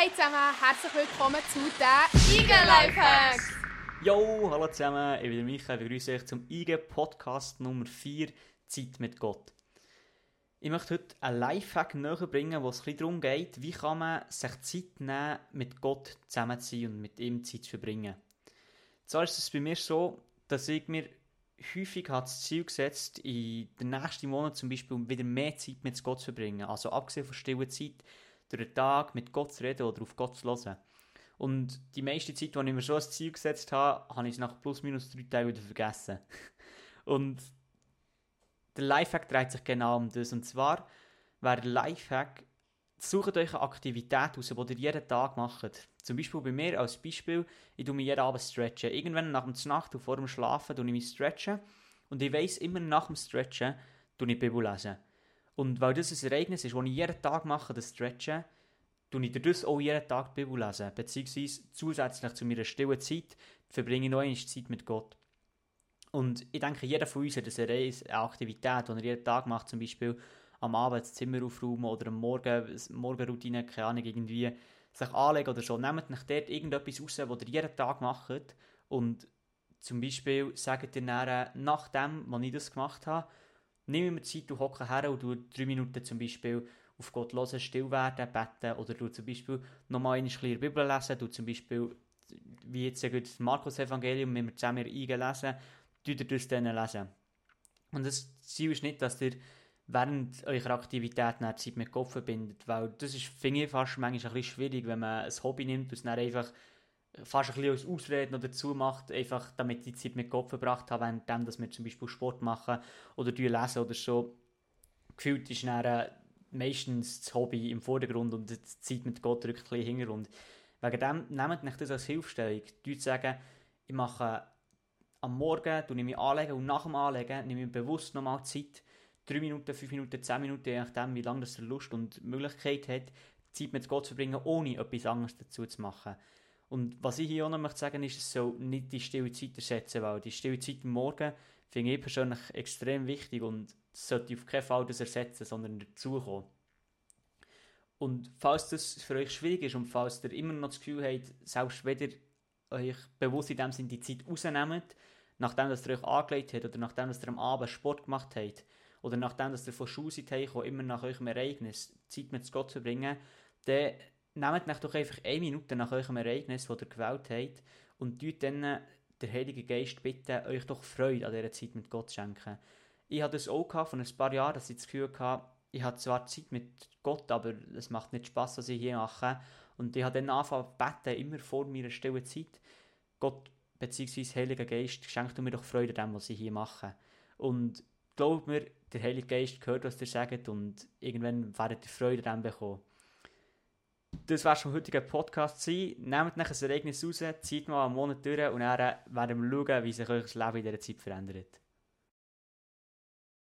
Hey zusammen, herzlich willkommen zu den IG Lifehacks! Yo, hallo zusammen, ich bin Michael, ich begrüße euch zum IG Podcast Nummer 4, Zeit mit Gott. Ich möchte heute einen Lifehack näher bringen, wo es ein darum geht, wie kann man sich Zeit nehmen, mit Gott zusammen zu sein und mit ihm Zeit zu verbringen. Zwar ist es bei mir so, dass ich mir häufig das Ziel gesetzt, in den nächsten Monaten zum Beispiel wieder mehr Zeit mit Gott zu verbringen. Also abgesehen von stiller Zeit, durch den Tag mit Gott zu reden oder auf Gott zu hören. Und die meiste Zeit, die ich mir schon als Ziel gesetzt habe, habe ich es nach plus minus drei Tagen wieder vergessen. Und der Lifehack dreht sich genau um das. Und zwar wäre der Lifehack, sucht euch eine Aktivität aus, die ihr jeden Tag macht. Zum Beispiel bei mir als Beispiel, ich tue mich jeden Abend stretchen. Irgendwann nach der Nacht und vor dem Schlafen tue ich mich stretchen. Und ich weiss, immer nach dem Stretchen tue ich Bibel lesen. Und weil das ein Ereignis ist, das ich jeden Tag mache, das Stretchen, tue ich dadurch auch jeden Tag die Bibel lesen. Beziehungsweise zusätzlich zu meiner stillen Zeit verbringe ich noch eine Zeit mit Gott. Und ich denke, jeder von uns hat eine Aktivität, die er jeden Tag macht, zum Beispiel am Abend das Zimmer aufräumen oder am Morgen, Morgenroutine, keine Ahnung, irgendwie sich anlegen oder so. Nehmt nicht dort irgendetwas raus, was ihr jeden Tag macht und zum Beispiel sagt ihr dann, nachdem, als ich das gemacht habe, nehme mir Zeit und hocke her und tue drei Minuten zum Beispiel auf Gott hören, still werden, beten oder du zum Beispiel nochmal eine kleine Bibel lesen, du zum Beispiel, wie jetzt das Markus-Evangelium, wenn wir zusammen eingelesen, tue ihr das dann lesen. Und das Ziel ist nicht, dass ihr während eurer Aktivität Zeit mit Gott verbindet, weil das ist, finde ich, fast manchmal ein bisschen schwierig, wenn man ein Hobby nimmt und es dann einfach fast ein bisschen Ausreden oder dazu macht, einfach damit ich Zeit mit Gott verbracht habe, während dass wir zum Beispiel Sport machen oder lesen oder so. Gefühlt ist dann äh, meistens das Hobby im Vordergrund und die Zeit mit Gott rückt ein bisschen Hintergrund. Wegen dem nehmt nicht das als Hilfestellung. Die sagen, ich mache am Morgen, du nehme ich anlegen und nach dem Anlegen nehme ich bewusst nochmal Zeit, 3 Minuten, 5 Minuten, 10 Minuten, je nachdem, wie lange das Lust und Möglichkeit hat, Zeit mit Gott zu verbringen, ohne etwas anderes dazu zu machen. Und was ich hier auch noch möchte sagen ist, es soll nicht die stille Zeit ersetzen, weil die stille Zeit am Morgen finde ich persönlich extrem wichtig und sollte auf keinen Fall das ersetzen, sondern dazukommen. Und falls das für euch schwierig ist und falls ihr immer noch das Gefühl habt, selbst wenn ihr euch bewusst in dem Sinne die Zeit rausnehmt, nachdem ihr euch angelegt habt oder nachdem ihr am Abend Sport gemacht habt oder nachdem ihr von Schule seid, immer nach eurem Ereignis Zeit mit Gott zu bringen, dann nehmt euch doch einfach eine Minute nach eurem Ereignis, das ihr gewählt habt, und tut dann der Heilige Geist bitten, euch doch Freude an dieser Zeit mit Gott zu schenken. Ich hatte das auch von ein paar Jahren, dass ich das Gefühl hatte, ich habe zwar Zeit mit Gott, aber es macht nicht Spaß, was ich hier mache. Und ich habe dann angefangen zu beten, immer vor meiner stillen Zeit. Gott bzw. Heiliger Geist, schenkt mir doch Freude an dem, was ich hier mache. Und glaubt mir, der Heilige Geist hört, was ihr sagt und irgendwann werdet ihr Freude an dem bekommen das war schon heutiger Podcast sein. Nehmt nach ein Ereignis raus, zieht mal einen Monat durch und dann werden wir schauen, wie sich euer Leben in dieser Zeit verändert.